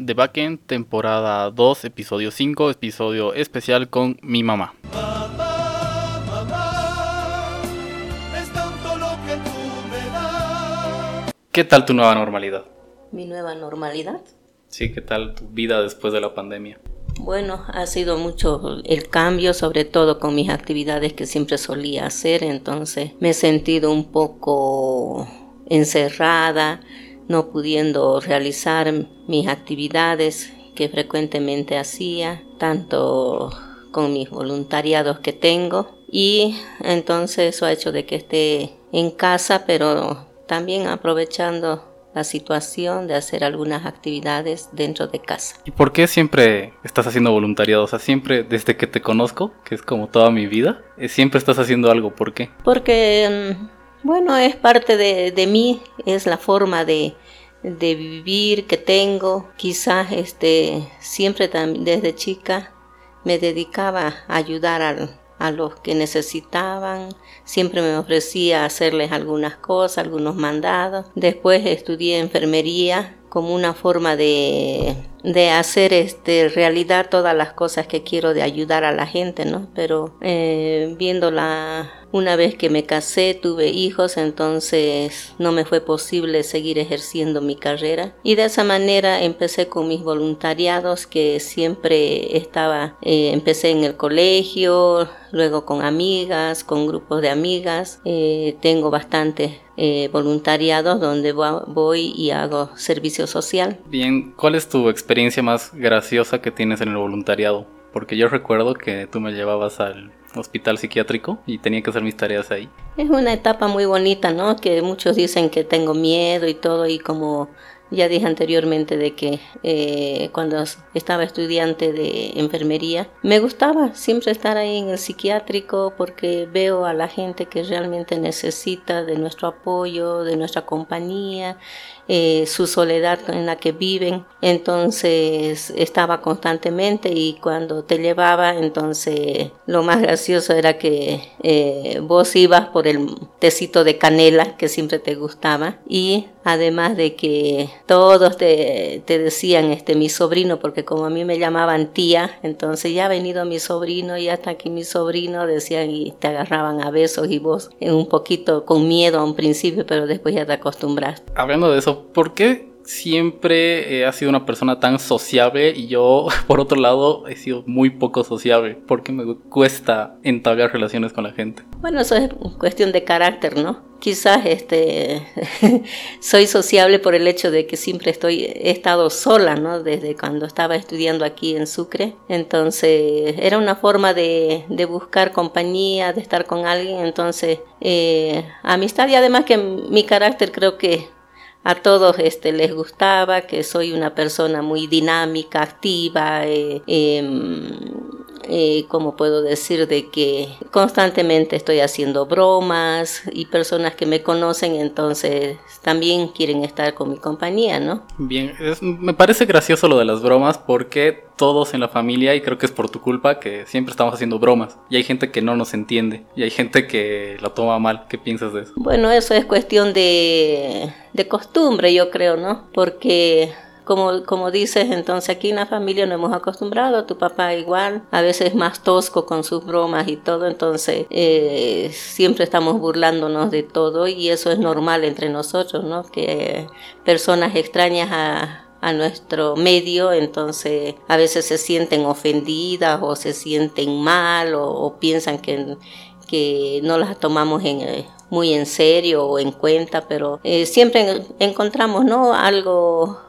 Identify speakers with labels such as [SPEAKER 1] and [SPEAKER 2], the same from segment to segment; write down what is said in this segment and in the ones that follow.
[SPEAKER 1] The Backend, temporada 2, episodio 5, episodio especial con mi mamá. ¿Qué tal tu nueva normalidad?
[SPEAKER 2] Mi nueva normalidad.
[SPEAKER 1] Sí, ¿qué tal tu vida después de la pandemia?
[SPEAKER 2] Bueno, ha sido mucho el cambio, sobre todo con mis actividades que siempre solía hacer, entonces me he sentido un poco encerrada, no pudiendo realizar mis actividades que frecuentemente hacía, tanto con mis voluntariados que tengo y entonces eso ha hecho de que esté en casa, pero también aprovechando la situación de hacer algunas actividades dentro de casa.
[SPEAKER 1] ¿Y por qué siempre estás haciendo voluntariado? O sea, siempre desde que te conozco, que es como toda mi vida, eh, siempre estás haciendo algo. ¿Por qué?
[SPEAKER 2] Porque, mm, bueno, es parte de, de mí, es la forma de, de vivir que tengo. Quizás este, siempre desde chica me dedicaba a ayudar al, a los que necesitaban, siempre me ofrecía hacerles algunas cosas, algunos mandados. Después estudié enfermería como una forma de, de hacer este, realidad todas las cosas que quiero de ayudar a la gente, ¿no? Pero eh, viéndola una vez que me casé, tuve hijos, entonces no me fue posible seguir ejerciendo mi carrera. Y de esa manera empecé con mis voluntariados que siempre estaba, eh, empecé en el colegio, luego con amigas, con grupos de amigas. Eh, tengo bastantes eh, voluntariados donde voy y hago servicio social.
[SPEAKER 1] Bien, ¿cuál es tu experiencia más graciosa que tienes en el voluntariado? Porque yo recuerdo que tú me llevabas al hospital psiquiátrico y tenía que hacer mis tareas ahí.
[SPEAKER 2] Es una etapa muy bonita, ¿no? Que muchos dicen que tengo miedo y todo y como ya dije anteriormente de que eh, cuando estaba estudiante de enfermería me gustaba siempre estar ahí en el psiquiátrico porque veo a la gente que realmente necesita de nuestro apoyo, de nuestra compañía eh, su soledad en la que viven. Entonces estaba constantemente y cuando te llevaba, entonces lo más gracioso era que eh, vos ibas por el tecito de canela que siempre te gustaba y además de que todos te, decían este mi sobrino porque como a mí me llamaban tía entonces ya ha venido mi sobrino y hasta aquí mi sobrino decían y te agarraban a besos y vos un poquito con miedo a un principio pero después ya te acostumbraste
[SPEAKER 1] hablando de eso ¿por qué siempre ha sido una persona tan sociable y yo, por otro lado, he sido muy poco sociable? ¿Por qué me cuesta entablar relaciones con la gente?
[SPEAKER 2] Bueno, eso es cuestión de carácter, ¿no? Quizás este soy sociable por el hecho de que siempre estoy he estado sola, ¿no? Desde cuando estaba estudiando aquí en Sucre. Entonces, era una forma de, buscar compañía, de estar con alguien. Entonces, eh, amistad y además que mi carácter creo que a todos este, les gustaba, que soy una persona muy dinámica, activa, eh, em, eh, como puedo decir, de que constantemente estoy haciendo bromas y personas que me conocen entonces también quieren estar con mi compañía, ¿no?
[SPEAKER 1] Bien, me parece gracioso lo de las bromas porque todos en la familia, y creo que es por tu culpa, que siempre estamos haciendo bromas y hay gente que no nos entiende y hay gente que lo toma mal. ¿Qué piensas de eso?
[SPEAKER 2] Bueno, eso es cuestión de, de costumbre, yo creo, ¿no? Porque como, como dices, entonces aquí en la familia nos hemos acostumbrado, tu papá igual, a veces más tosco con sus bromas y todo, entonces eh, siempre estamos burlándonos de todo y eso es normal entre nosotros, ¿no? Que personas extrañas a, a nuestro medio, entonces a veces se sienten ofendidas o se sienten mal o, piensan que, que no las tomamos en, eh, muy en serio o en cuenta, pero eh, siempre encontramos ¿no? algo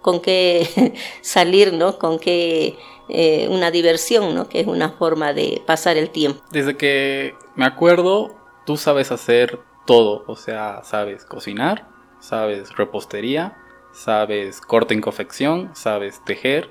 [SPEAKER 2] con qué salir, ¿no? Con qué eh, una diversión, ¿no? Que es una forma de pasar el tiempo.
[SPEAKER 1] Desde que me acuerdo, tú sabes hacer todo, o sea, sabes cocinar, sabes repostería, sabes corte en confección, sabes tejer,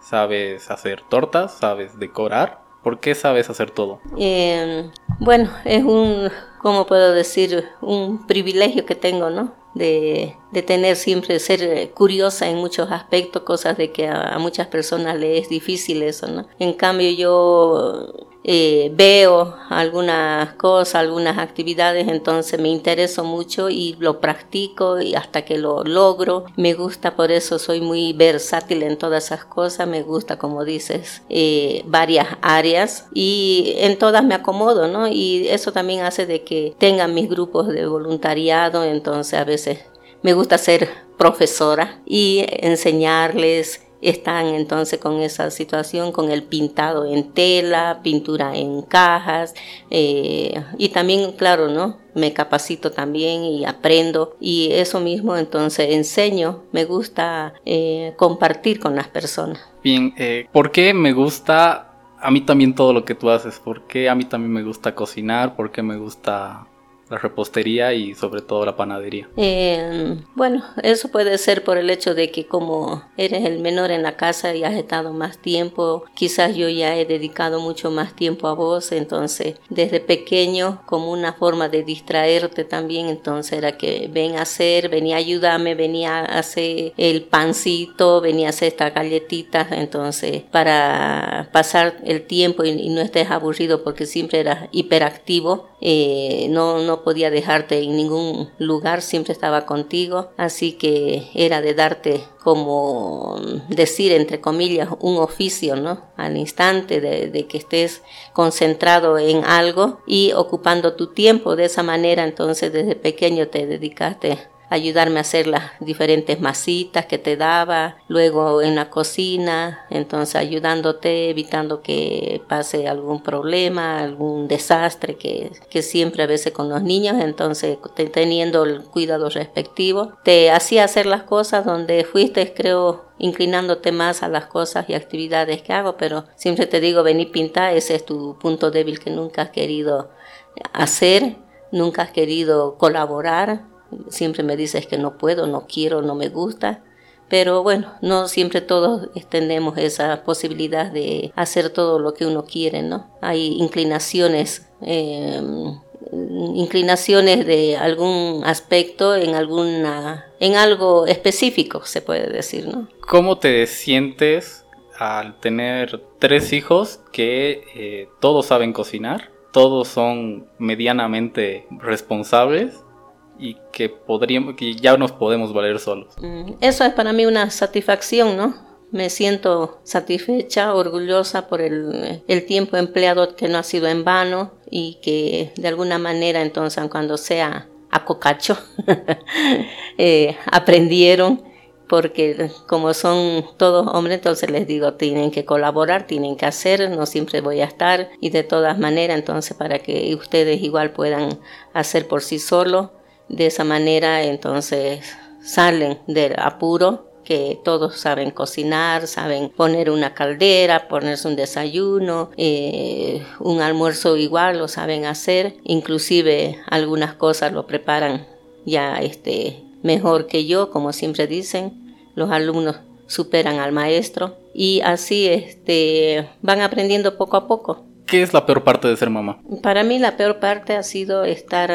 [SPEAKER 1] sabes hacer tortas, sabes decorar. ¿Por qué sabes hacer todo?
[SPEAKER 2] Eh, bueno, es un, ¿cómo puedo decir? Un privilegio que tengo, ¿no? De, tener siempre, ser curiosa en muchos aspectos, cosas de que a, muchas personas les es difícil eso, ¿no? En cambio yo eh, veo algunas cosas, algunas actividades, entonces me intereso mucho y lo practico y hasta que lo logro. Me gusta, por eso soy muy versátil en todas esas cosas, me gusta, como dices, eh, varias áreas y en todas me acomodo, ¿no? Y eso también hace de que tengan mis grupos de voluntariado, entonces a veces me gusta ser profesora y enseñarles están entonces con esa situación, con el pintado en tela, pintura en cajas eh, y también, claro, ¿no? Me capacito también y aprendo y eso mismo entonces enseño, me gusta eh, compartir con las personas.
[SPEAKER 1] Bien, eh, ¿por qué me gusta a mí también todo lo que tú haces? ¿Por qué a mí también me gusta cocinar? ¿Por qué me gusta la repostería y sobre todo la panadería.
[SPEAKER 2] Eh, bueno, eso puede ser por el hecho de que como eres el menor en la casa y has estado más tiempo, quizás yo ya he dedicado mucho más tiempo a vos, entonces desde pequeño como una forma de distraerte también, entonces era que ven a hacer, venía a ayudarme, venía a hacer el pancito, venía a hacer estas galletitas, entonces para pasar el tiempo y, no estés aburrido porque siempre eras hiperactivo, eh, no podía dejarte en ningún lugar, siempre estaba contigo, así que era de darte como decir entre comillas un oficio, ¿no? Al instante de, que estés concentrado en algo y ocupando tu tiempo de esa manera, entonces desde pequeño te dedicaste ayudarme a hacer las diferentes masitas que te daba, luego en la cocina, entonces ayudándote, evitando que pase algún problema, algún desastre que, que siempre a veces con los niños, entonces teniendo el cuidado respectivo, te hacía hacer las cosas donde fuiste, creo, inclinándote más a las cosas y actividades que hago, pero siempre te digo, vení pintar, ese es tu punto débil que nunca has querido hacer, nunca has querido colaborar, Siempre me dices que no puedo, no quiero, no me gusta. Pero bueno, no siempre todos tenemos esa posibilidad de hacer todo lo que uno quiere, ¿no? Hay inclinaciones, em, inclinaciones de algún aspecto en alguna, en algo específico, se puede decir, ¿no?
[SPEAKER 1] ¿Cómo te sientes al tener tres hijos que eh, todos saben cocinar, todos son medianamente responsables y que podríamos que ya nos podemos valer solos.
[SPEAKER 2] Mm, eso es para mí una satisfacción, ¿no? Me siento satisfecha, orgullosa por el, el tiempo empleado que no ha sido en vano y que de alguna manera entonces cuando sea a cocacho eh, aprendieron porque como son todos hombres, entonces les digo, tienen que colaborar, tienen que hacer, no siempre voy a estar y de todas maneras, entonces para que ustedes igual puedan hacer por sí solos, de esa manera entonces salen del apuro que todos saben cocinar, saben poner una caldera, ponerse un desayuno, eh, un almuerzo igual lo saben hacer, inclusive algunas cosas lo preparan ya este, mejor que yo, como siempre dicen, los alumnos superan al maestro y así este, van aprendiendo poco a poco.
[SPEAKER 1] ¿Qué es la peor parte de ser mamá?
[SPEAKER 2] Para mí la peor parte ha sido estar,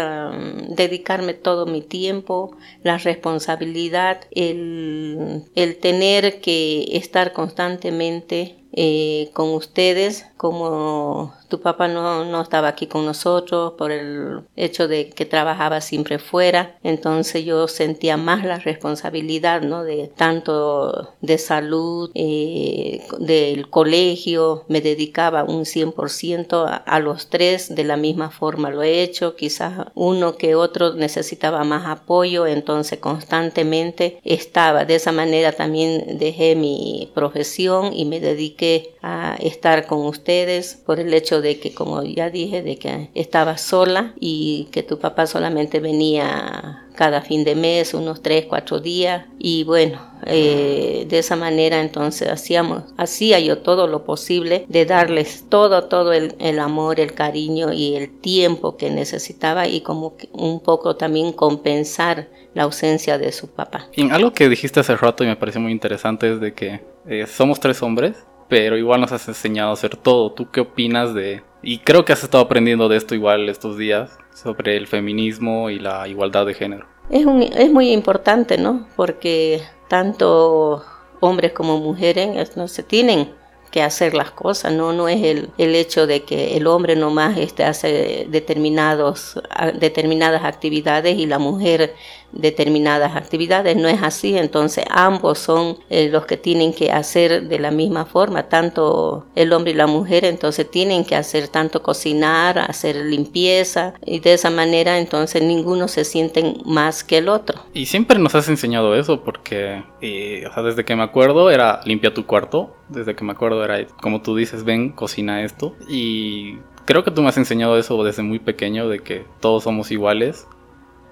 [SPEAKER 2] dedicarme todo mi tiempo, la responsabilidad, el, el tener que estar constantemente eh, con ustedes, como tu papá no, no, estaba aquí con nosotros por el hecho de que trabajaba siempre fuera, entonces yo sentía más la responsabilidad, ¿no? De tanto de salud, eh, del colegio, me dedicaba un 100% a, a los tres, de la misma forma lo he hecho, quizás uno que otro necesitaba más apoyo, entonces constantemente estaba, de esa manera también dejé mi profesión y me dediqué a estar con ustedes por el hecho de que, como ya dije, de que estaba sola y que tu papá solamente venía cada fin de mes, unos tres, cuatro días. Y bueno, eh, de esa manera entonces hacíamos, hacía yo todo lo posible de darles todo, todo el, el, amor, el cariño y el tiempo que necesitaba y como un poco también compensar la ausencia de su papá.
[SPEAKER 1] Y algo que dijiste hace rato y me pareció muy interesante es de que eh, somos tres hombres pero igual nos has enseñado a hacer todo. ¿Tú qué opinas de...? Y creo que has estado aprendiendo de esto igual estos días, sobre el feminismo y la igualdad de género.
[SPEAKER 2] Es, un, es muy importante, ¿no? Porque tanto hombres como mujeres no se tienen que hacer las cosas, no, no es el, el hecho de que el hombre nomás este, hace determinados, determinadas actividades y la mujer determinadas actividades, no es así, entonces ambos son eh, los que tienen que hacer de la misma forma, tanto el hombre y la mujer, entonces tienen que hacer tanto cocinar, hacer limpieza y de esa manera entonces ninguno se siente más que el otro.
[SPEAKER 1] Y siempre nos has enseñado eso porque, eh, desde que me acuerdo era limpia tu cuarto, desde que me acuerdo era, como tú dices, ven, cocina esto y creo que tú me has enseñado eso desde muy pequeño, de que todos somos iguales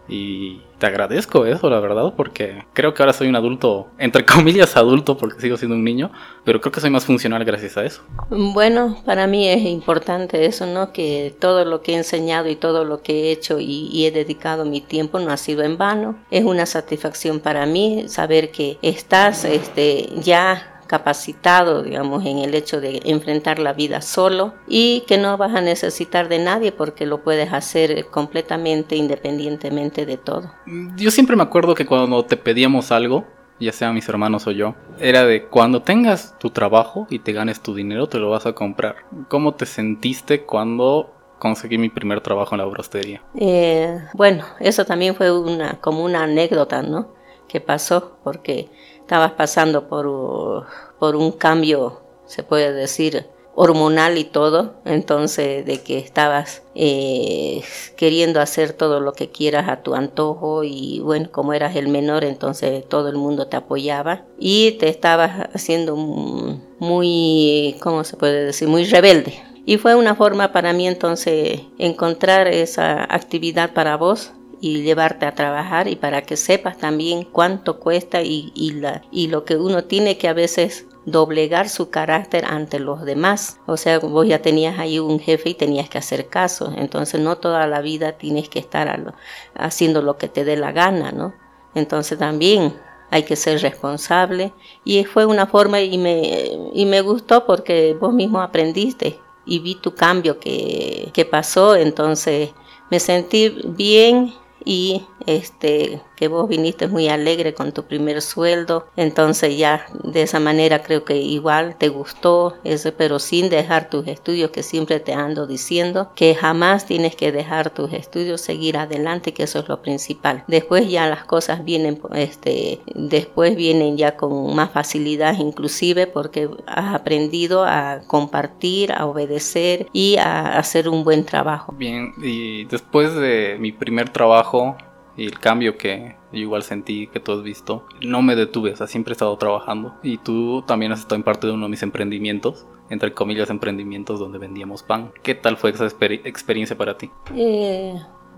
[SPEAKER 1] y te agradezco eso, la verdad, porque creo que ahora soy un adulto, entre comillas adulto, porque sigo siendo un niño, pero creo que soy más funcional gracias a eso.
[SPEAKER 2] Bueno, para mí es importante eso, ¿no? Que todo lo que he enseñado y todo lo que he hecho y, he dedicado mi tiempo no ha sido en vano. Es una satisfacción para mí saber que estás este, ya capacitado, digamos, en el hecho de enfrentar la vida solo y que no vas a necesitar de nadie porque lo puedes hacer completamente independientemente de todo.
[SPEAKER 1] Yo siempre me acuerdo que cuando te pedíamos algo, ya sea mis hermanos o yo, era de cuando tengas tu trabajo y te ganes tu dinero, te lo vas a comprar. ¿Cómo te sentiste cuando conseguí mi primer trabajo en la brostería?
[SPEAKER 2] Eh, bueno, eso también fue una, como una anécdota, ¿no? Que pasó, porque estabas pasando por, por un cambio, se puede decir, hormonal y todo, entonces de que estabas eh, queriendo hacer todo lo que quieras a tu antojo y bueno, como eras el menor, entonces todo el mundo te apoyaba y te estabas haciendo muy, ¿cómo se puede decir? Muy rebelde. Y fue una forma para mí entonces encontrar esa actividad para vos y llevarte a trabajar y para que sepas también cuánto cuesta y, y, la, y lo que uno tiene que a veces doblegar su carácter ante los demás. O sea, vos ya tenías ahí un jefe y tenías que hacer caso. Entonces no toda la vida tienes que estar haciendo lo que te dé la gana, ¿no? Entonces también hay que ser responsable y fue una forma y me, y me gustó porque vos mismo aprendiste y vi tu cambio que, que pasó, entonces me sentí bien y este que vos viniste muy alegre con tu primer sueldo entonces ya de esa manera creo que igual te gustó ese pero sin dejar tus estudios que siempre te ando diciendo que jamás tienes que dejar tus estudios seguir adelante que eso es lo principal. Después ya las cosas vienen este después vienen ya con más facilidad inclusive porque has aprendido a compartir a obedecer y a hacer un buen trabajo.
[SPEAKER 1] Bien y después de mi primer trabajo y el cambio que igual sentí que tú has visto, no me detuve, o sea, siempre he estado trabajando y tú también has estado en parte de uno de mis emprendimientos, entre comillas emprendimientos donde vendíamos pan. ¿Qué tal fue esa experiencia para ti?
[SPEAKER 2] Eh,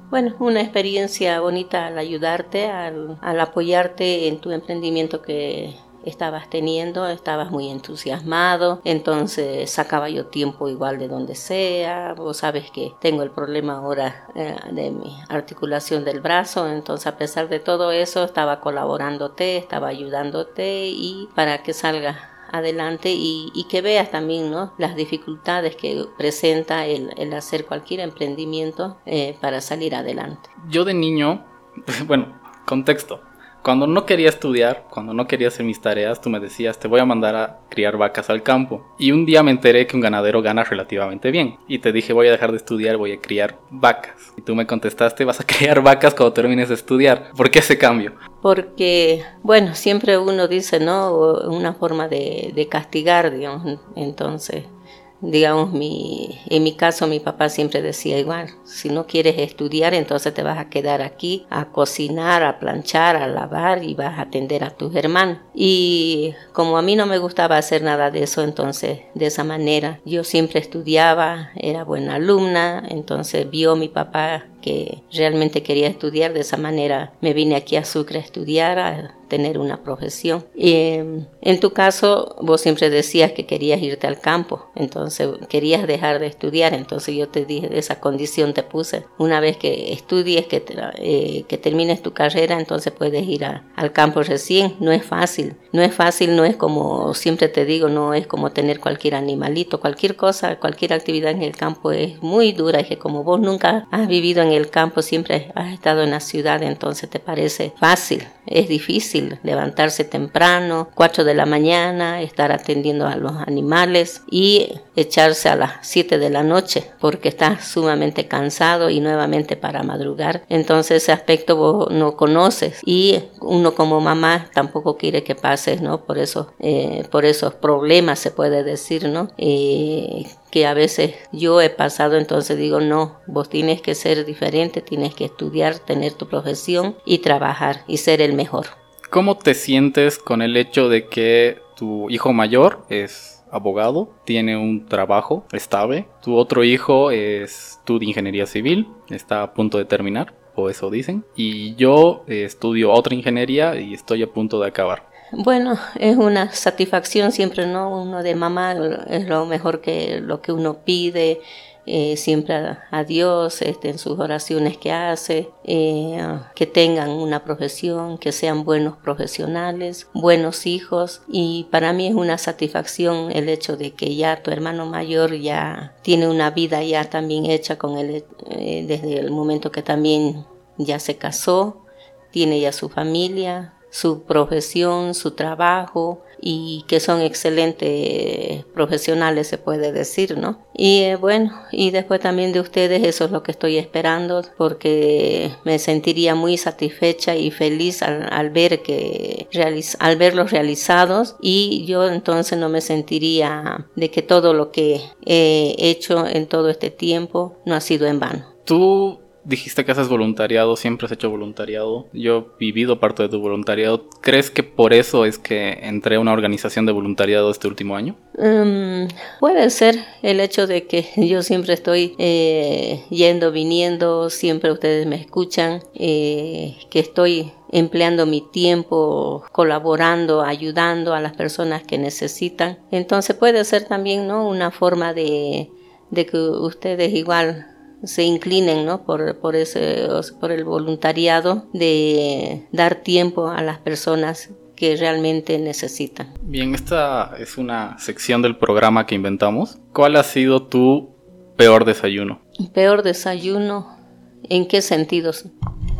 [SPEAKER 2] bueno, una experiencia bonita al ayudarte, al, al apoyarte en tu emprendimiento que estabas teniendo, estabas muy entusiasmado, entonces sacaba yo tiempo igual de donde sea, vos sabes que tengo el problema ahora eh, de mi articulación del brazo, entonces a pesar de todo eso estaba colaborándote, estaba ayudándote y para que salga adelante y, que veas también ¿no? las dificultades que presenta el, hacer cualquier emprendimiento eh, para salir adelante.
[SPEAKER 1] Yo de niño, bueno, contexto, cuando no quería estudiar, cuando no quería hacer mis tareas, tú me decías, te voy a mandar a criar vacas al campo. Y un día me enteré que un ganadero gana relativamente bien. Y te dije, voy a dejar de estudiar, voy a criar vacas. Y tú me contestaste, vas a criar vacas cuando termines de estudiar. ¿Por qué ese cambio?
[SPEAKER 2] Porque, bueno, siempre uno dice, ¿no? Una forma de, de castigar, digamos. Entonces, digamos, mi, en mi caso mi papá siempre decía igual, si no quieres estudiar, entonces te vas a quedar aquí a cocinar, a planchar, a lavar y vas a atender a tus hermanos. Y como a mí no me gustaba hacer nada de eso, entonces de esa manera yo siempre estudiaba, era buena alumna, entonces vio mi papá que realmente quería estudiar, de esa manera me vine aquí a Sucre a estudiar, a tener una profesión. Y em, en tu caso, vos siempre decías que querías irte al campo, entonces querías dejar de estudiar, entonces yo te dije, esa condición te puse. Una vez que estudies, que, eh, termines tu carrera, entonces puedes ir al campo recién. No es fácil, no es fácil, no es como siempre te digo, no es como tener cualquier animalito, cualquier cosa, cualquier actividad en el campo es muy dura, y que como vos nunca has vivido en el campo, siempre has estado en la ciudad, entonces te parece fácil. Es difícil levantarse temprano, 4 de la mañana, estar atendiendo a los animales y echarse a las 7 de la noche porque estás sumamente cansado y nuevamente para madrugar. Entonces ese aspecto vos no conoces y uno como mamá tampoco quiere que pases, ¿no? Por eso, eh, por esos problemas se puede decir, ¿no? Eh, que a veces yo he pasado, entonces digo, no, vos tienes que ser diferente, tienes que estudiar, tener tu profesión y trabajar y ser el mejor.
[SPEAKER 1] ¿Cómo te sientes con el hecho de que tu hijo mayor es abogado, tiene un trabajo estable, tu otro hijo estudia ingeniería civil, está a punto de terminar, o eso dicen, y yo estudio otra ingeniería y estoy a punto de acabar.
[SPEAKER 2] Bueno, es una satisfacción siempre, ¿no? Uno de mamá es lo mejor que lo que uno pide, eh, siempre a, Dios este, en sus oraciones que hace, eh, que tengan una profesión, que sean buenos profesionales, buenos hijos y para mí es una satisfacción el hecho de que ya tu hermano mayor ya tiene una vida ya también hecha con él eh, desde el momento que también ya se casó, tiene ya su familia, su profesión, su trabajo y que son excelentes profesionales, se puede decir, ¿no? Y eh, bueno, y después también de ustedes, eso es lo que estoy esperando, porque me sentiría muy satisfecha y feliz al, ver que al verlos realizados y yo entonces no me sentiría de que todo lo que he hecho en todo este tiempo no ha sido en vano.
[SPEAKER 1] Tú Dijiste que haces voluntariado, siempre has hecho voluntariado. Yo he vivido parte de tu voluntariado. ¿Crees que por eso es que entré a una organización de voluntariado este último año?
[SPEAKER 2] Mm, puede ser el hecho de que yo siempre estoy eh, yendo, viniendo, siempre ustedes me escuchan, eh, que estoy empleando mi tiempo colaborando, ayudando a las personas que necesitan. Entonces puede ser también ¿no? una forma de, de que ustedes igual se inclinen ¿no? por, por, ese, por el voluntariado de dar tiempo a las personas que realmente necesitan.
[SPEAKER 1] Bien, esta es una sección del programa que inventamos. ¿Cuál ha sido tu peor desayuno?
[SPEAKER 2] Peor desayuno, ¿en qué sentidos?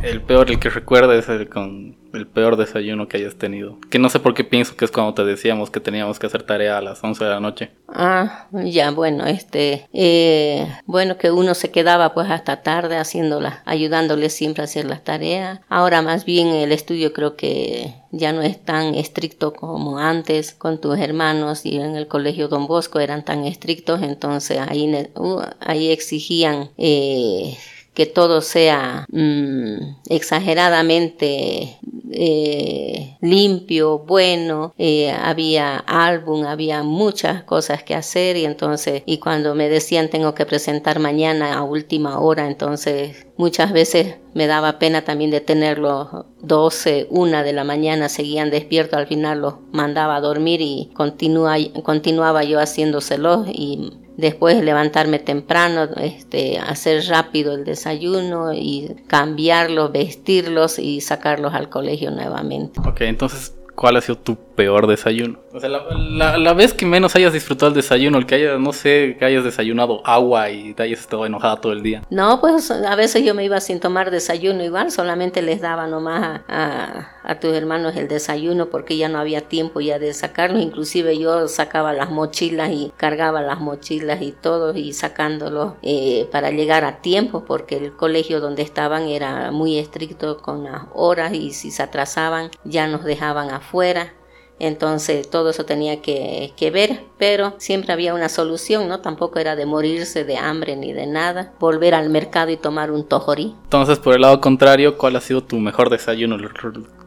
[SPEAKER 1] El peor, el que recuerda es el con el peor desayuno que hayas tenido. Que no sé por qué pienso que es cuando te decíamos que teníamos que hacer tarea a las 11 de la noche.
[SPEAKER 2] Ah, ya, bueno, este, eh, bueno, que uno se quedaba pues hasta tarde haciéndolas, ayudándole siempre a hacer las tareas. Ahora más bien el estudio creo que ya no es tan estricto como antes con tus hermanos y en el colegio Don Bosco eran tan estrictos, entonces ahí, uh, ahí exigían eh, que todo sea mm, exageradamente eh, limpio, bueno, eh, había álbum, había muchas cosas que hacer y entonces, y cuando me decían tengo que presentar mañana a última hora, entonces muchas veces me daba pena también de tenerlos 12, 1 de la mañana, seguían despiertos, al final los mandaba a dormir y continua, continuaba yo haciéndoselos y después levantarme temprano, este, hacer rápido el desayuno y cambiarlos, vestirlos y sacarlos al colegio nuevamente.
[SPEAKER 1] Ok, entonces ¿Cuál ha sido tu peor desayuno? O sea, la, vez que menos hayas disfrutado el desayuno, el que hayas, no sé, que hayas desayunado agua y te hayas estado enojada todo el día.
[SPEAKER 2] No, pues a veces yo me iba sin tomar desayuno igual, solamente les daba nomás a, a, tus hermanos el desayuno porque ya no había tiempo ya de sacarlos. Inclusive yo sacaba las mochilas y cargaba las mochilas y todo y sacándolos eh, para llegar a tiempo porque el colegio donde estaban era muy estricto con las horas y si se atrasaban ya nos dejaban a fuera. Entonces todo eso tenía que, que, ver, pero siempre había una solución, ¿no? Tampoco era de morirse de hambre ni de nada. Volver al mercado y tomar un tojorí.
[SPEAKER 1] Entonces, por el lado contrario, ¿cuál ha sido tu mejor desayuno?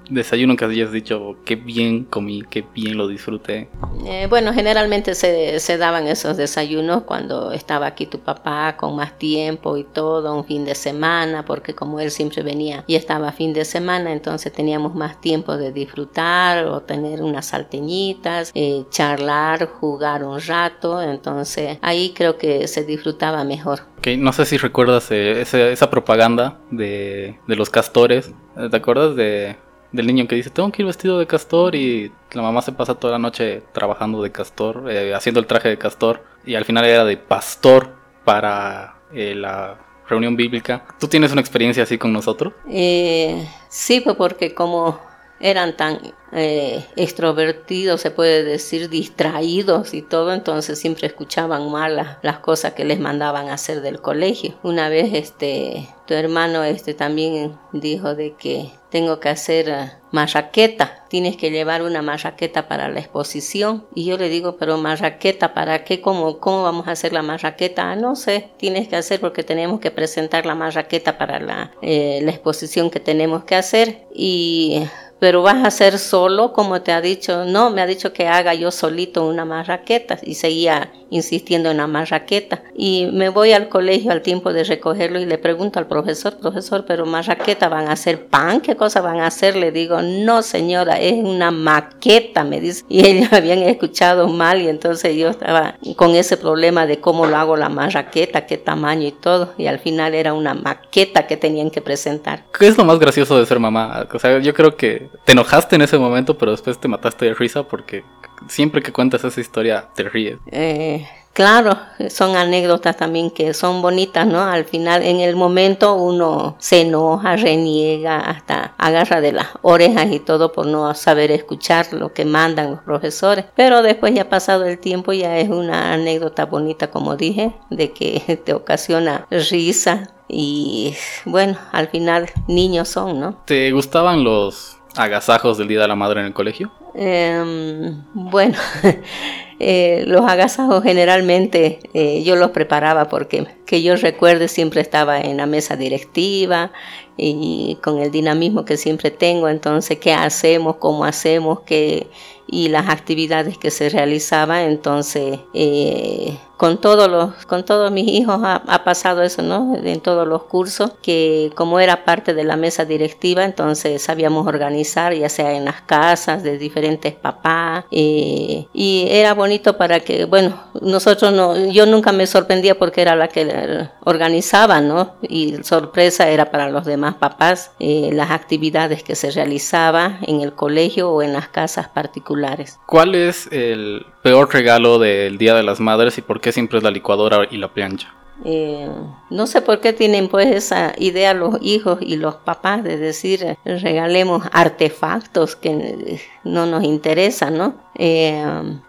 [SPEAKER 1] Desayuno que hayas dicho, qué bien comí, qué bien lo disfruté?
[SPEAKER 2] Eh, bueno, generalmente se, se, daban esos desayunos cuando estaba aquí tu papá con más tiempo y todo, un fin de semana, porque como él siempre venía y estaba fin de semana, entonces teníamos más tiempo de disfrutar o tener unas salteñitas, eh, charlar, jugar un rato, entonces ahí creo que se disfrutaba mejor.
[SPEAKER 1] Okay, no sé si recuerdas eh, esa, esa, propaganda de, de los castores, ¿te acuerdas de del niño que dice, tengo que ir vestido de castor y la mamá se pasa toda la noche trabajando de castor, eh, haciendo el traje de castor y al final era de pastor para eh, la reunión bíblica. ¿Tú tienes una experiencia así con nosotros?
[SPEAKER 2] Eh, sí, pues porque como eran tan eh, extrovertidos, se puede decir, distraídos y todo, entonces siempre escuchaban mal las, cosas que les mandaban hacer del colegio. Una vez este tu hermano este también dijo de que tengo que hacer uh, marraqueta, tienes que llevar una marraqueta para la exposición. Y yo le digo, pero marraqueta para qué, cómo cómo vamos a hacer la marraqueta? Ah, no sé, tienes que hacer porque tenemos que presentar la marraqueta para la, eh, la exposición que tenemos que hacer y pero vas a hacer solo, como te ha dicho, no, me ha dicho que haga yo solito una marraqueta y seguía insistiendo en la marraqueta. Y me voy al colegio al tiempo de recogerlo y le pregunto al profesor, profesor, pero marraqueta van a hacer pan, ¿qué cosa van a hacer? Le digo, no señora, es una maqueta, me dice. Y ellos habían escuchado mal y entonces yo estaba con ese problema de cómo lo hago la marraqueta, qué tamaño y todo. Y al final era una maqueta que tenían que presentar.
[SPEAKER 1] ¿Qué es lo más gracioso de ser mamá? O sea, yo creo que te enojaste en ese momento, pero después te mataste de risa porque siempre que cuentas esa historia te ríes.
[SPEAKER 2] Eh, claro, son anécdotas también que son bonitas, ¿no? Al final, en el momento uno se enoja, reniega, hasta agarra de las orejas y todo por no saber escuchar lo que mandan los profesores. Pero después ya pasado el tiempo ya es una anécdota bonita, como dije, de que te ocasiona risa. Y bueno, al final niños son, ¿no?
[SPEAKER 1] ¿Te gustaban los agasajos del Día de la Madre en el colegio?
[SPEAKER 2] Em, bueno, eh, los agasajos generalmente eh, yo los preparaba porque que yo recuerde siempre estaba en la mesa directiva y con el dinamismo que siempre tengo, entonces qué hacemos, cómo hacemos, qué y las actividades que se realizaban, entonces eh, con todos los con todos mis hijos ha, pasado eso no en todos los cursos que como era parte de la mesa directiva entonces sabíamos organizar ya sea en las casas de diferentes papás eh, y era bonito para que bueno nosotros no yo nunca me sorprendía porque era la que organizaba no y sorpresa era para los demás papás eh, las actividades que se realizaban en el colegio o en las casas particulares
[SPEAKER 1] ¿cuál es el peor regalo del Día de las Madres y por qué siempre es la licuadora y la plancha?
[SPEAKER 2] Eh, no sé por qué tienen pues esa idea los hijos y los papás de decir regalemos artefactos que no nos interesan, ¿no? Eh,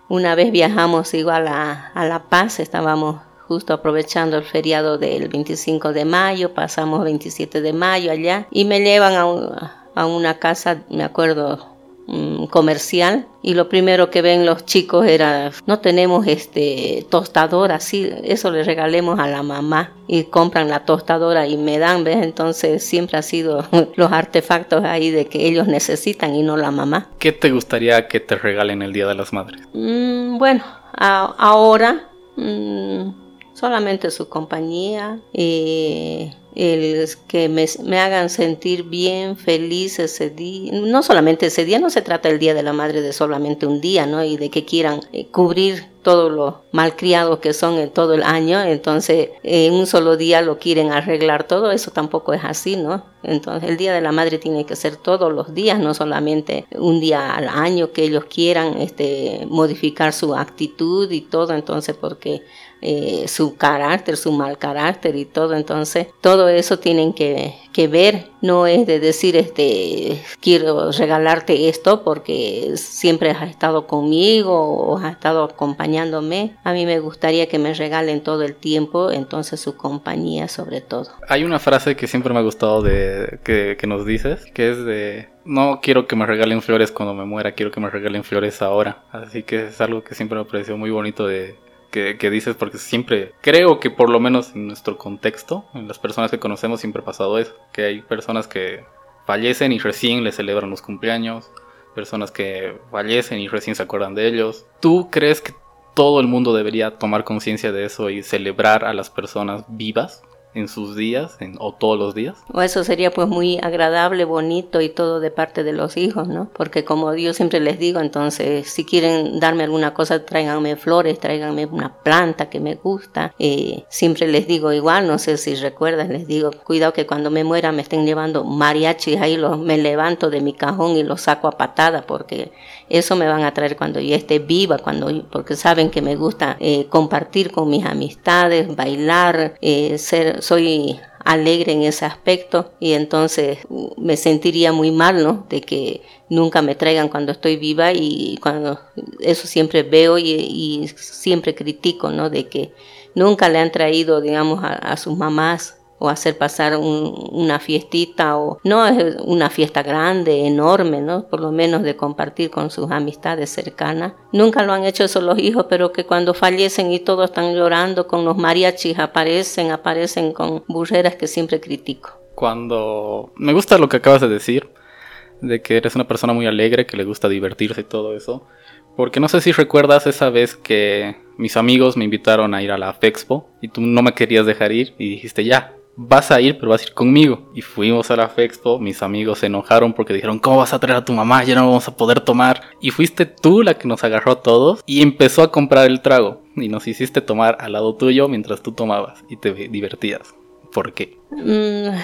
[SPEAKER 2] una vez viajamos igual a, a La Paz, estábamos justo aprovechando el feriado del 25 de mayo, pasamos 27 de mayo allá y me llevan a, a una casa, me acuerdo, Mm, comercial y lo primero que ven los chicos era no tenemos este tostadora así eso le regalemos a la mamá y compran la tostadora y me dan ves entonces siempre ha sido los artefactos ahí de que ellos necesitan y no la mamá.
[SPEAKER 1] Qué te gustaría que te regalen el día de las madres
[SPEAKER 2] mm, bueno ahora mm, solamente su compañía y el que me, hagan sentir bien, feliz ese día. No solamente ese día, no se trata el Día de la Madre de solamente un día, ¿no? Y de que quieran eh, cubrir todos los malcriados que son en todo el año, entonces en un solo día lo quieren arreglar todo, eso tampoco es así, ¿no? Entonces el Día de la Madre tiene que ser todos los días, no solamente un día al año que ellos quieran este, modificar su actitud y todo, entonces porque eh, su carácter, su mal carácter y todo, entonces todo eso tienen que, que ver, no es de decir este quiero regalarte esto porque siempre has estado conmigo o has estado acompañando a mí me gustaría que me regalen todo el tiempo, entonces su compañía sobre todo.
[SPEAKER 1] Hay una frase que siempre me ha gustado de que, nos dices, que es de no quiero que me regalen flores cuando me muera, quiero que me regalen flores ahora. Así que es algo que siempre me pareció muy bonito de, que, dices, porque siempre creo que por lo menos en nuestro contexto, en las personas que conocemos, siempre ha pasado eso, que hay personas que fallecen y recién le celebran los cumpleaños, personas que fallecen y recién se acuerdan de ellos. ¿Tú crees que todo el mundo debería tomar conciencia de eso y celebrar a las personas vivas en sus días o todos los días.
[SPEAKER 2] O eso sería pues muy agradable, bonito y todo de parte de los hijos, ¿no? Porque como Dios siempre les digo, entonces si quieren darme alguna cosa, tráiganme flores, tráiganme una planta que me gusta. Eh, siempre les digo igual, no sé si recuerdas, les digo, cuidado que cuando me muera me estén llevando mariachis, ahí me levanto de mi cajón y los saco a patada porque eso me van a traer cuando yo esté viva, cuando porque saben que me gusta eh, compartir con mis amistades, bailar, eh, ser soy alegre en ese aspecto y entonces me sentiría muy mal, ¿no? De que nunca me traigan cuando estoy viva y cuando eso siempre veo y, siempre critico, ¿no? De que nunca le han traído, digamos, a sus mamás o hacer pasar una fiestita o no es una fiesta grande, enorme, ¿no? Por lo menos de compartir con sus amistades cercanas. Nunca lo han hecho eso los hijos, pero que cuando fallecen y todos están llorando con los mariachis aparecen, aparecen con burreras que siempre critico.
[SPEAKER 1] Cuando me gusta lo que acabas de decir, de que eres una persona muy alegre, que le gusta divertirse y todo eso, porque no sé si recuerdas esa vez que mis amigos me invitaron a ir a la FEXPO y tú no me querías dejar ir y dijiste ya, vas a ir, pero vas a ir conmigo. Y fuimos a la Fexpo, mis amigos se enojaron porque dijeron, ¿cómo vas a traer a tu mamá? Ya no vamos a poder tomar. Y fuiste tú la que nos agarró a todos y empezó a comprar el trago. Y nos hiciste tomar al lado tuyo mientras tú tomabas y te divertías. ¿Por qué?
[SPEAKER 2] Mm,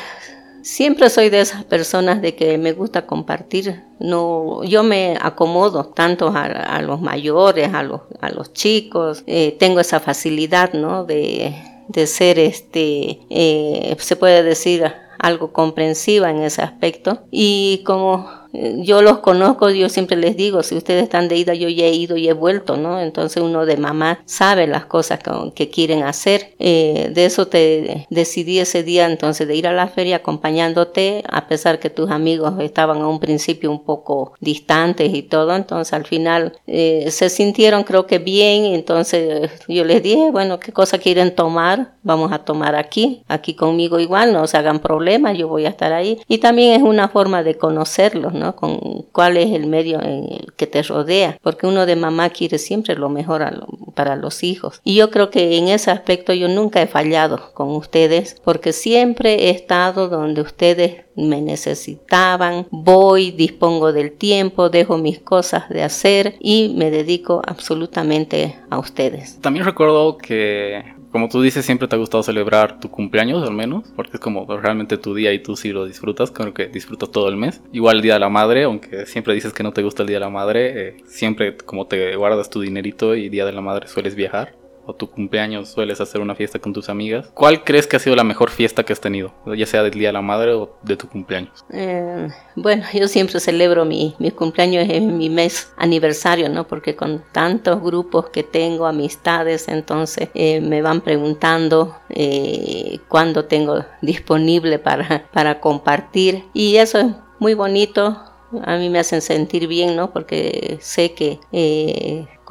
[SPEAKER 2] siempre soy de esas personas de que me gusta compartir. No, yo me acomodo tanto a, los mayores, a los, a los chicos. Eh, tengo esa facilidad, ¿no? De de ser, este, eh, se puede decir, algo comprensiva en ese aspecto. Y como yo los conozco, yo siempre les digo, si ustedes están de ida, yo ya he ido y he vuelto, ¿no? Entonces uno de mamá sabe las cosas que, quieren hacer. Eh, de eso te decidí ese día entonces de ir a la feria acompañándote, a pesar que tus amigos estaban a un principio un poco distantes y todo, entonces al final eh, se sintieron creo que bien, entonces yo les dije, bueno, ¿qué cosa quieren tomar? Vamos a tomar aquí, aquí conmigo igual, no se hagan problemas, yo voy a estar ahí. Y también es una forma de conocerlos, ¿no? Con cuál es el medio en que te rodea, porque uno de mamá quiere siempre lo mejor para los hijos. Y yo creo que en ese aspecto yo nunca he fallado con ustedes, porque siempre he estado donde ustedes me necesitaban, voy, dispongo del tiempo, dejo mis cosas de hacer y me dedico absolutamente a ustedes.
[SPEAKER 1] También recuerdo que como tú dices, siempre te ha gustado celebrar tu cumpleaños, al menos, porque es como realmente tu día y tú sí lo disfrutas, creo que disfrutas todo el mes. Igual el Día de la Madre, aunque siempre dices que no te gusta el Día de la Madre, eh, siempre como te guardas tu dinerito y Día de la Madre sueles viajar o tu cumpleaños sueles hacer una fiesta con tus amigas. ¿Cuál crees que ha sido la mejor fiesta que has tenido? Ya sea del Día de la Madre o de tu cumpleaños.
[SPEAKER 2] Eh, bueno, yo siempre celebro mi, mi cumpleaños en mi mes aniversario, ¿no? Porque con tantos grupos que tengo, amistades, entonces eh, me van preguntando eh, cuándo tengo disponible para, para compartir. Y eso es muy bonito a mí me hacen sentir bien, ¿no? Porque sé que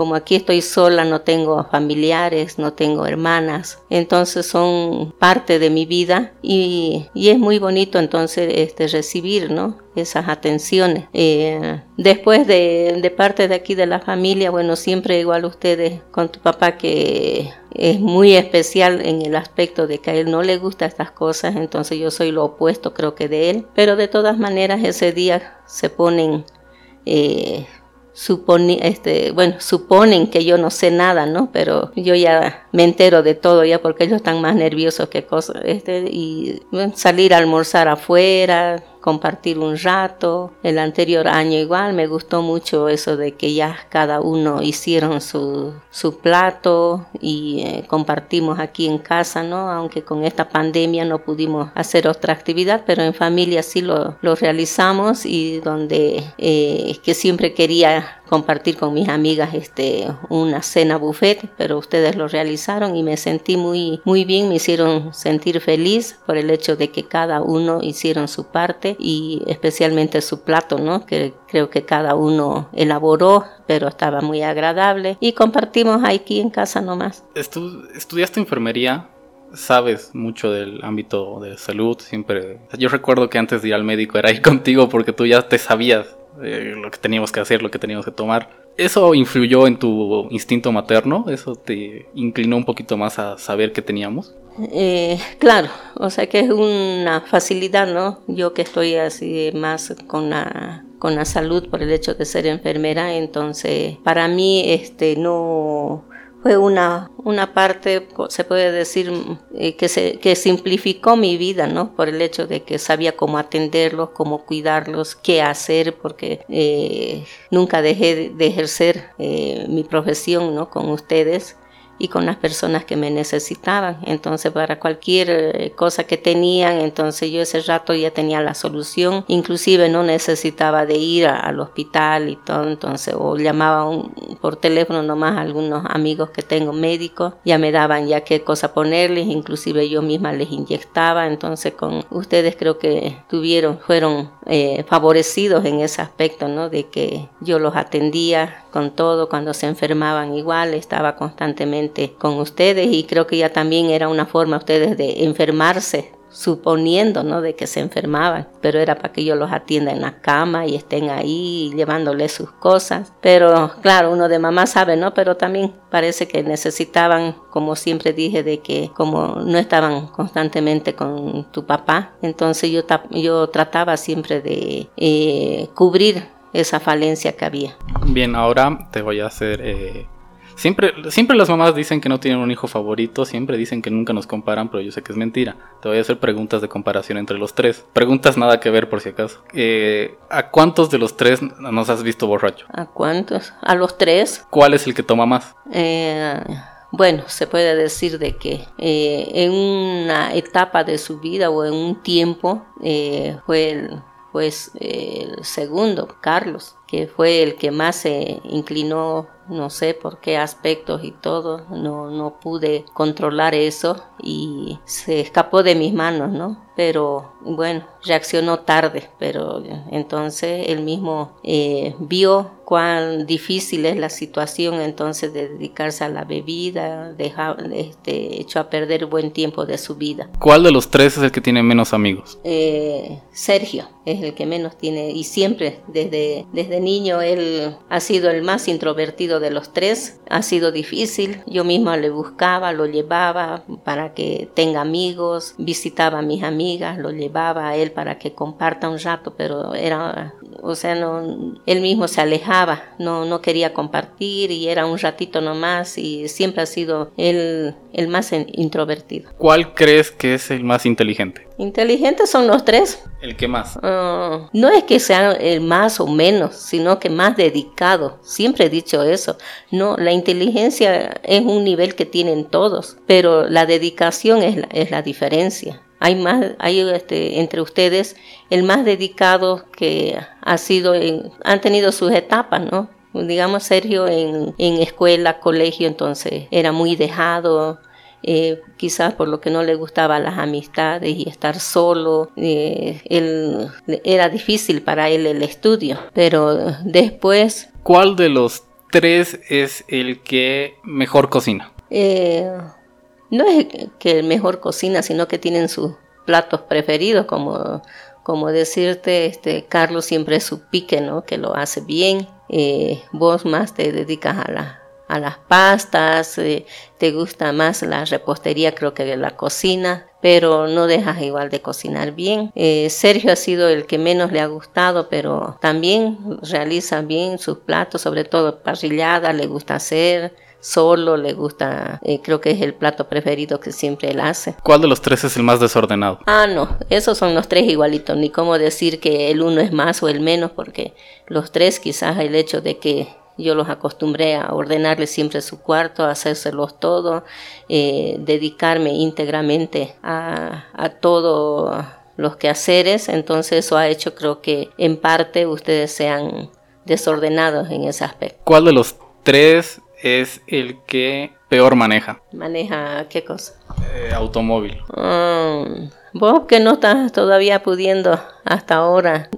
[SPEAKER 2] como aquí estoy sola, no tengo familiares, no tengo hermanas, entonces son parte de mi vida y, es muy bonito entonces este, recibir, ¿no? Esas atenciones. Eh, después de, de, parte de aquí de la familia, bueno, siempre igual ustedes con tu papá que es muy especial en el aspecto de que a él no le gusta estas cosas, entonces yo soy lo opuesto creo que de él, pero de todas maneras ese día se ponen eh, supone, este, bueno, suponen que yo no sé nada, ¿no? Pero yo ya me entero de todo ya porque ellos están más nerviosos que cosas, este, y salir a almorzar afuera, compartir un rato. El anterior año igual me gustó mucho eso de que ya cada uno hicieron su, su plato y eh, compartimos aquí en casa, ¿no? Aunque con esta pandemia no pudimos hacer otra actividad, pero en familia sí lo, lo realizamos y donde eh, que siempre quería compartir con mis amigas este, una cena buffet, pero ustedes lo realizaron y me sentí muy, muy bien, me hicieron sentir feliz por el hecho de que cada uno hicieron su parte y especialmente su plato, ¿no? Que creo que cada uno elaboró, pero estaba muy agradable y compartimos aquí en casa nomás.
[SPEAKER 1] ¿Estudiaste enfermería? sabes mucho del ámbito de salud, siempre... Yo recuerdo que antes de ir al médico era ir contigo porque tú ya te sabías lo que teníamos que hacer, lo que teníamos que tomar. ¿Eso influyó en tu instinto materno? ¿Eso te inclinó un poquito más a saber qué teníamos?
[SPEAKER 2] Eh, claro, o sea que es una facilidad, ¿no? Yo que estoy así más con la, con la salud por el hecho de ser enfermera, entonces para mí este no fue una, una parte, se puede decir, eh, que, se, que simplificó mi vida, ¿no? Por el hecho de que sabía cómo atenderlos, cómo cuidarlos, qué hacer, porque eh, nunca dejé de ejercer eh, mi profesión, ¿no? Con ustedes y con las personas que me necesitaban. Entonces, para cualquier eh, cosa que tenían, entonces yo ese rato ya tenía la solución. Inclusive no necesitaba de ir al hospital y todo, entonces, o llamaba por teléfono nomás a algunos amigos que tengo médicos, ya me daban ya qué cosa ponerles, inclusive yo misma les inyectaba. Entonces, con ustedes creo que tuvieron, fueron eh, favorecidos en ese aspecto, ¿no? De que yo los atendía con todo, cuando se enfermaban igual, estaba constantemente con ustedes y creo que ya también era una forma ustedes de enfermarse suponiendo ¿no? de que se enfermaban, pero era para que yo los atienda en la cama y estén ahí llevándoles sus cosas. Pero claro, uno de mamá sabe, ¿no? Pero también parece que necesitaban, como siempre dije, de que como no estaban constantemente con tu papá, entonces yo, yo trataba siempre de eh, cubrir esa falencia que había.
[SPEAKER 1] Bien, ahora te voy a hacer eh, Siempre, siempre las mamás dicen que no tienen un hijo favorito, siempre dicen que nunca nos comparan, pero yo sé que es mentira. Te voy a hacer preguntas de comparación entre los tres. Preguntas nada que ver por si acaso. Eh, ¿A cuántos de los tres nos has visto borracho?
[SPEAKER 2] ¿A cuántos? ¿A los tres?
[SPEAKER 1] ¿Cuál es el que toma más?
[SPEAKER 2] Eh, bueno, se puede decir de que eh, en una etapa de su vida o en un tiempo fue el, pues, el segundo, Carlos, que fue el que más se inclinó no sé por qué aspectos y todo, no, no pude controlar eso y se escapó de mis manos, ¿no? Pero bueno, reaccionó tarde, pero entonces él mismo eh, vio cuán difícil es la situación entonces de dedicarse a la bebida, deja, este, echó a perder buen tiempo de su vida.
[SPEAKER 1] ¿Cuál de los tres es el que tiene menos amigos?
[SPEAKER 2] Eh, Sergio es el que menos tiene y siempre desde, desde niño él ha sido el más introvertido de los tres. Ha sido difícil, yo misma le buscaba, lo llevaba para que tenga amigos, visitaba a mis lo llevaba a él para que comparta un rato, pero era, o sea, no, él mismo se alejaba, no, no quería compartir y era un ratito nomás y siempre ha sido él el más introvertido.
[SPEAKER 1] ¿Cuál crees que es el más inteligente?
[SPEAKER 2] Inteligentes son los tres.
[SPEAKER 1] ¿El que más?
[SPEAKER 2] Ah, no es que sea el más o menos, sino que más dedicado. Siempre he dicho eso. No, la inteligencia es un nivel que tienen todos, pero la dedicación es la, es la diferencia. Hay más, hay este, entre ustedes el más dedicado que ha sido, han tenido sus etapas, ¿no? Digamos, Sergio en, en escuela, colegio, entonces era muy dejado, eh, quizás por lo que no le gustaba las amistades y estar solo. Eh, él, era difícil para él el estudio, pero después...
[SPEAKER 1] ¿Cuál de los tres es el que mejor cocina?
[SPEAKER 2] Eh, no es que el mejor cocina, sino que tienen sus platos preferidos, como, como decirte, este, Carlos siempre es su pique, ¿no? Que lo hace bien. vos más te dedicas a la, a las pastas, eh, te gusta más la repostería creo que la cocina, pero no dejas igual de cocinar bien. Eh, Sergio ha sido el que menos le ha gustado, pero también realiza bien sus platos, sobre todo parrillada, le gusta hacer solo, le gusta, eh, creo que es el plato preferido que siempre él hace.
[SPEAKER 1] ¿Cuál de los tres es el más desordenado?
[SPEAKER 2] Ah, no, esos son los tres igualitos, ni cómo decir que el uno es más o el menos, porque los tres quizás el hecho de que yo los acostumbré a ordenarles siempre su cuarto, a hacérselos todo, eh, dedicarme íntegramente a, a todo los quehaceres. Entonces eso ha hecho creo que en parte ustedes sean desordenados en ese aspecto.
[SPEAKER 1] ¿Cuál de los tres es el que peor maneja?
[SPEAKER 2] ¿Maneja qué cosa?
[SPEAKER 1] Eh, automóvil.
[SPEAKER 2] Ah, vos que no estás todavía pudiendo hasta ahora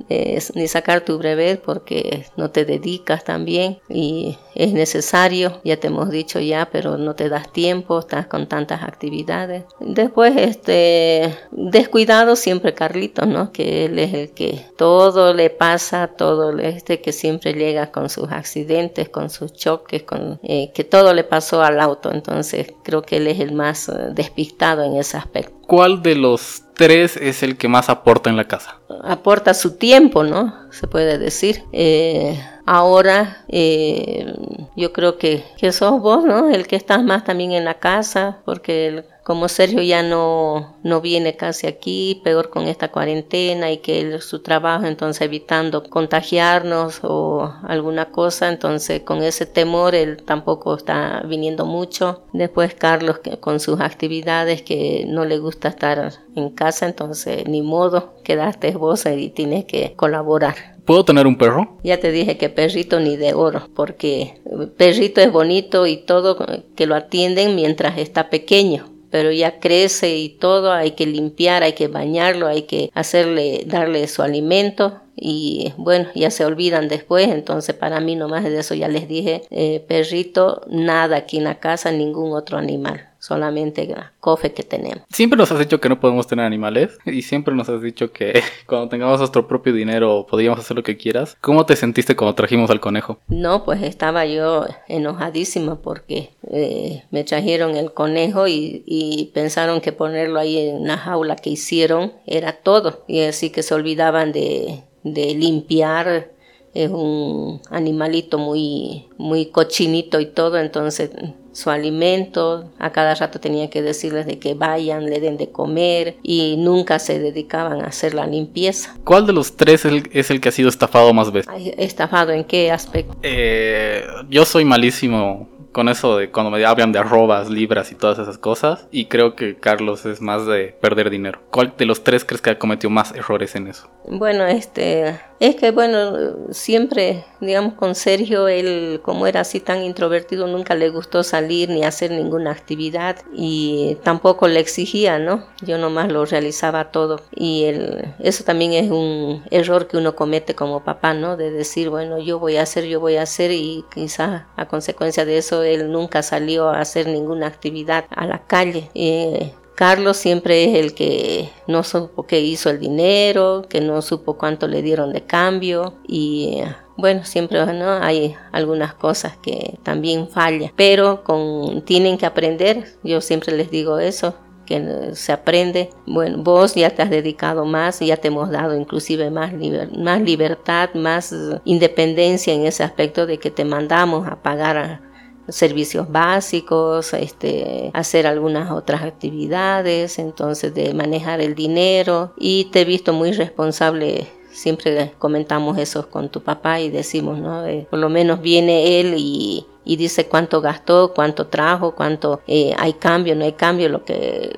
[SPEAKER 2] ni sacar tu brevet porque no te dedicas también y es necesario, ya te hemos dicho ya, pero no te das tiempo, estás con tantas actividades. Después, este, descuidado siempre Carlitos, ¿no? Que él es el que todo le pasa, todo este que siempre llega con sus accidentes, con sus choques, con eh, que todo le pasó al auto, entonces creo que él es el más eh, despistado en ese aspecto.
[SPEAKER 1] ¿Cuál de los tres es el que más aporta en la casa?
[SPEAKER 2] Aporta su tiempo, ¿no? Se puede decir. Eh, ahora eh, yo creo que, que sos vos, ¿no? El que estás más también en la casa, porque como Sergio ya no, no viene casi aquí, peor con esta cuarentena y que él, su trabajo, entonces evitando contagiarnos o alguna cosa, entonces con ese temor él tampoco está viniendo mucho. Después Carlos con sus actividades que no le gusta estar en casa, entonces ni modo, quedaste vos y tienes que colaborar.
[SPEAKER 1] ¿Puedo tener un perro?
[SPEAKER 2] Ya te dije que perrito ni de oro, porque perrito es bonito y todo que lo atienden mientras está pequeño pero ya crece y todo, hay que limpiar, hay que bañarlo, hay que hacerle, darle su alimento y bueno, ya se olvidan después, entonces para mí nomás de eso ya les dije, eh, perrito, nada aquí en la casa, ningún otro animal solamente la cofe que tenemos.
[SPEAKER 1] Siempre nos has dicho que no podemos tener animales y siempre nos has dicho que cuando tengamos nuestro propio dinero podríamos hacer lo que quieras. ¿Cómo te sentiste cuando trajimos al conejo?
[SPEAKER 2] No, pues estaba yo enojadísima porque eh, me trajeron el conejo y, y, pensaron que ponerlo ahí en una jaula que hicieron era todo y así que se olvidaban de, de limpiar es un animalito muy, muy cochinito y todo, entonces su alimento, a cada rato tenía que decirles de que vayan, le den de comer y nunca se dedicaban a hacer la limpieza.
[SPEAKER 1] ¿Cuál de los tres es el, que ha sido estafado más veces?
[SPEAKER 2] ¿Estafado en qué aspecto?
[SPEAKER 1] Eh, yo soy malísimo con eso de cuando me hablan de arrobas, libras y todas esas cosas. Y creo que Carlos es más de perder dinero. ¿Cuál de los tres crees que ha cometido más errores en eso?
[SPEAKER 2] Bueno, este, es que bueno, siempre, digamos, con Sergio, él como era así tan introvertido, nunca le gustó salir ni hacer ninguna actividad y tampoco le exigía, ¿no? Yo nomás lo realizaba todo. Y él, eso también es un error que uno comete como papá, ¿no? De decir, bueno, yo voy a hacer, yo voy a hacer y quizás a consecuencia de eso él nunca salió a hacer ninguna actividad a la calle. Eh, Carlos siempre es el que no supo qué hizo el dinero, que no supo cuánto le dieron de cambio y bueno, siempre ¿no? hay algunas cosas que también fallan, pero con, tienen que aprender, yo siempre les digo eso, que se aprende. Bueno, vos ya te has dedicado más, ya te hemos dado inclusive más, más libertad, más independencia en ese aspecto de que te mandamos a pagar servicios básicos, este, hacer algunas otras actividades, entonces de manejar el dinero y te he visto muy responsable. Siempre comentamos eso con tu papá y decimos, ¿no? Eh, por lo menos viene él y, y dice cuánto gastó, cuánto trajo, cuánto eh, hay cambio, no hay cambio, lo que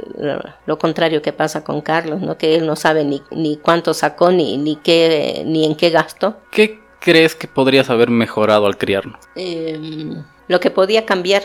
[SPEAKER 2] lo, contrario que pasa con Carlos, ¿no? Que él no sabe ni, ni cuánto sacó ni ni qué ni en qué gastó.
[SPEAKER 1] ¿Qué crees que podrías haber mejorado al criarnos?
[SPEAKER 2] Lo que podía cambiar.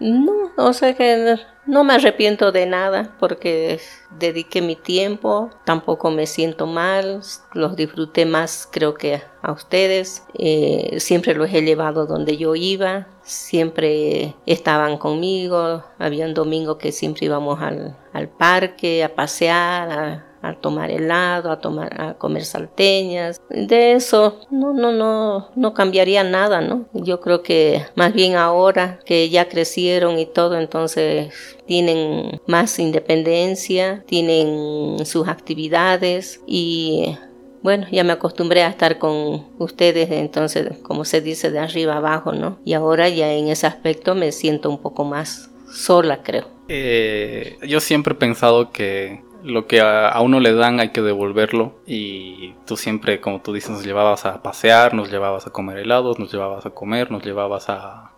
[SPEAKER 2] No, o sea que no me arrepiento de nada porque dediqué mi tiempo, tampoco me siento mal, los disfruté más creo que a ustedes, eh, siempre los he llevado donde yo iba, siempre estaban conmigo, había un domingo que siempre íbamos al, al parque a pasear, a, a tomar helado, a tomar, a comer salteñas. De eso no, no, no, no cambiaría nada, ¿no? Yo creo que más bien ahora que ya crecieron y todo, entonces tienen más independencia, tienen sus actividades y bueno, ya me acostumbré a estar con ustedes, entonces, como se dice, de arriba abajo, ¿no? Y ahora ya en ese aspecto me siento un poco más sola, creo.
[SPEAKER 1] Eh, yo siempre he pensado que lo que a, uno le dan hay que devolverlo y tú siempre, como tú dices, nos llevabas a pasear, nos llevabas a comer helados, nos llevabas a comer, nos llevabas a...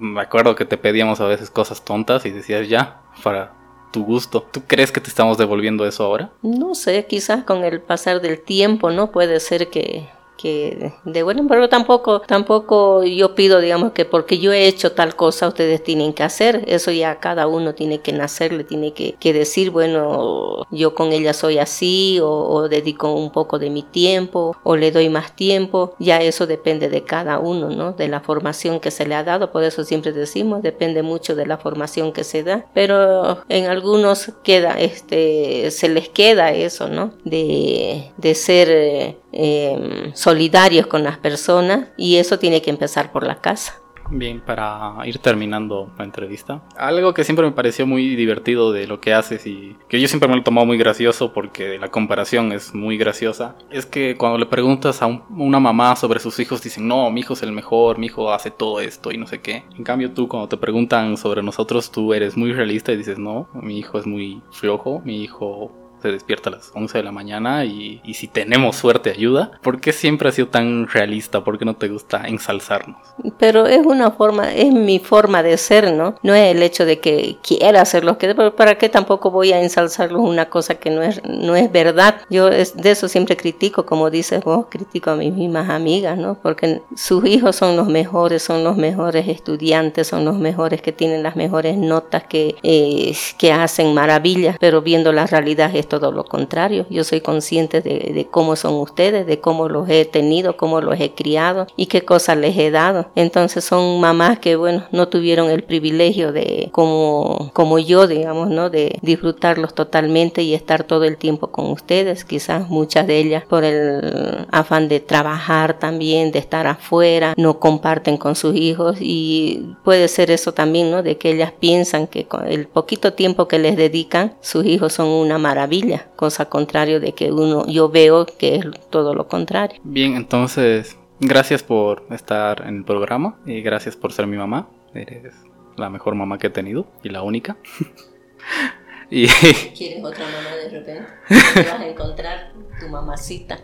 [SPEAKER 1] Me acuerdo que te pedíamos a veces cosas tontas y decías ya, para tu gusto. ¿Tú crees que te estamos devolviendo eso ahora?
[SPEAKER 2] No sé, quizás con el pasar del tiempo, ¿no? Puede ser que de bueno, pero tampoco, tampoco yo pido, digamos, que porque yo he hecho tal cosa, ustedes tienen que hacer. Eso ya cada uno tiene que nacer, le tiene que, decir, bueno, yo con ella soy así, o, dedico un poco de mi tiempo, o le doy más tiempo. Ya eso depende de cada uno, ¿no? De la formación que se le ha dado. Por eso siempre decimos, depende mucho de la formación que se da. Pero en algunos queda, este, se les queda eso, ¿no? De, de ser eh, solidarios con las personas y eso tiene que empezar por la casa.
[SPEAKER 1] Bien, para ir terminando la entrevista, algo que siempre me pareció muy divertido de lo que haces y que yo siempre me lo he tomado muy gracioso porque la comparación es muy graciosa, es que cuando le preguntas a una mamá sobre sus hijos dicen, no, mi hijo es el mejor, mi hijo hace todo esto y no sé qué. En cambio tú cuando te preguntan sobre nosotros, tú eres muy realista y dices, no, mi hijo es muy flojo, mi hijo se despierta a las 11 de la mañana y, si tenemos suerte ayuda. ¿Por qué siempre has sido tan realista? ¿Por qué no te gusta ensalzarnos?
[SPEAKER 2] Pero es una forma, es mi forma de ser, ¿no? No es el hecho de que quiera hacer lo que... ¿Para qué tampoco voy a ensalzarlos una cosa que no es, no es verdad? Yo es, de eso siempre critico, como dices vos, critico a mis mismas amigas, ¿no? Porque sus hijos son los mejores, son los mejores estudiantes, son los mejores que tienen las mejores notas, que, eh, que hacen maravillas, pero viendo la realidad esto todo lo contrario. Yo soy consciente de, cómo son ustedes, de cómo los he tenido, cómo los he criado y qué cosas les he dado. Entonces son mamás que, bueno, no tuvieron el privilegio de, como, como yo, digamos, ¿no? De disfrutarlos totalmente y estar todo el tiempo con ustedes. Quizás muchas de ellas por el afán de trabajar también, de estar afuera, no comparten con sus hijos y puede ser eso también, ¿no? De que ellas piensan que con el poquito tiempo que les dedican, sus hijos son una maravilla cosa contrario de que uno yo veo que es todo lo contrario.
[SPEAKER 1] Bien, entonces, gracias por estar en el programa y gracias por ser mi mamá. Eres la mejor mamá que he tenido y la única.
[SPEAKER 2] y ¿Quieres otra mamá de repente? Te vas a encontrar tu mamacita.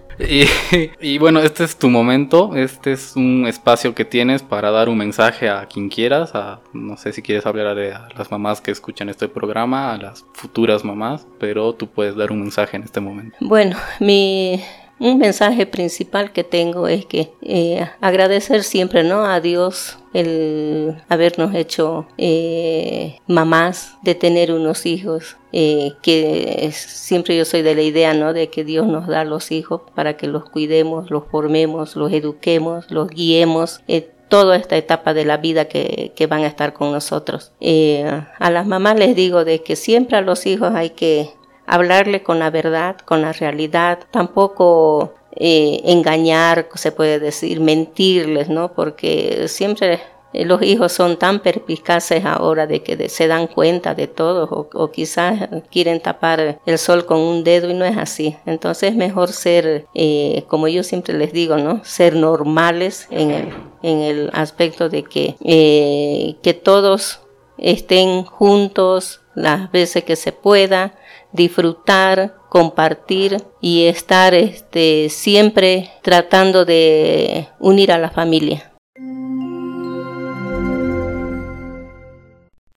[SPEAKER 1] Y, bueno, este es tu momento, este es un espacio que tienes para dar un mensaje a quien quieras, a, no sé si quieres hablar a las mamás que escuchan este programa, a las futuras mamás, pero tú puedes dar un mensaje en este momento.
[SPEAKER 2] Bueno, mi, un mensaje principal que tengo es que eh, agradecer siempre ¿no? a Dios el habernos hecho eh, mamás, de tener unos hijos, eh, que siempre yo soy de la idea ¿no? de que Dios nos da los hijos para que los cuidemos, los formemos, los eduquemos, los guiemos. toda esta etapa de la vida que, que van a estar con nosotros. a las mamás les digo de que siempre a los hijos hay que hablarle con la verdad, con la realidad, tampoco eh, engañar, se puede decir, mentirles, ¿no? Porque siempre eh, los hijos son tan perspicaces ahora de que se dan cuenta de todo o, quizás quieren tapar el sol con un dedo y no es así. Entonces es mejor ser, eh, como yo siempre les digo, ¿no? Ser normales en el, en el aspecto de que, que todos estén juntos las veces que se pueda, disfrutar, compartir y estar este, siempre tratando de unir a la familia.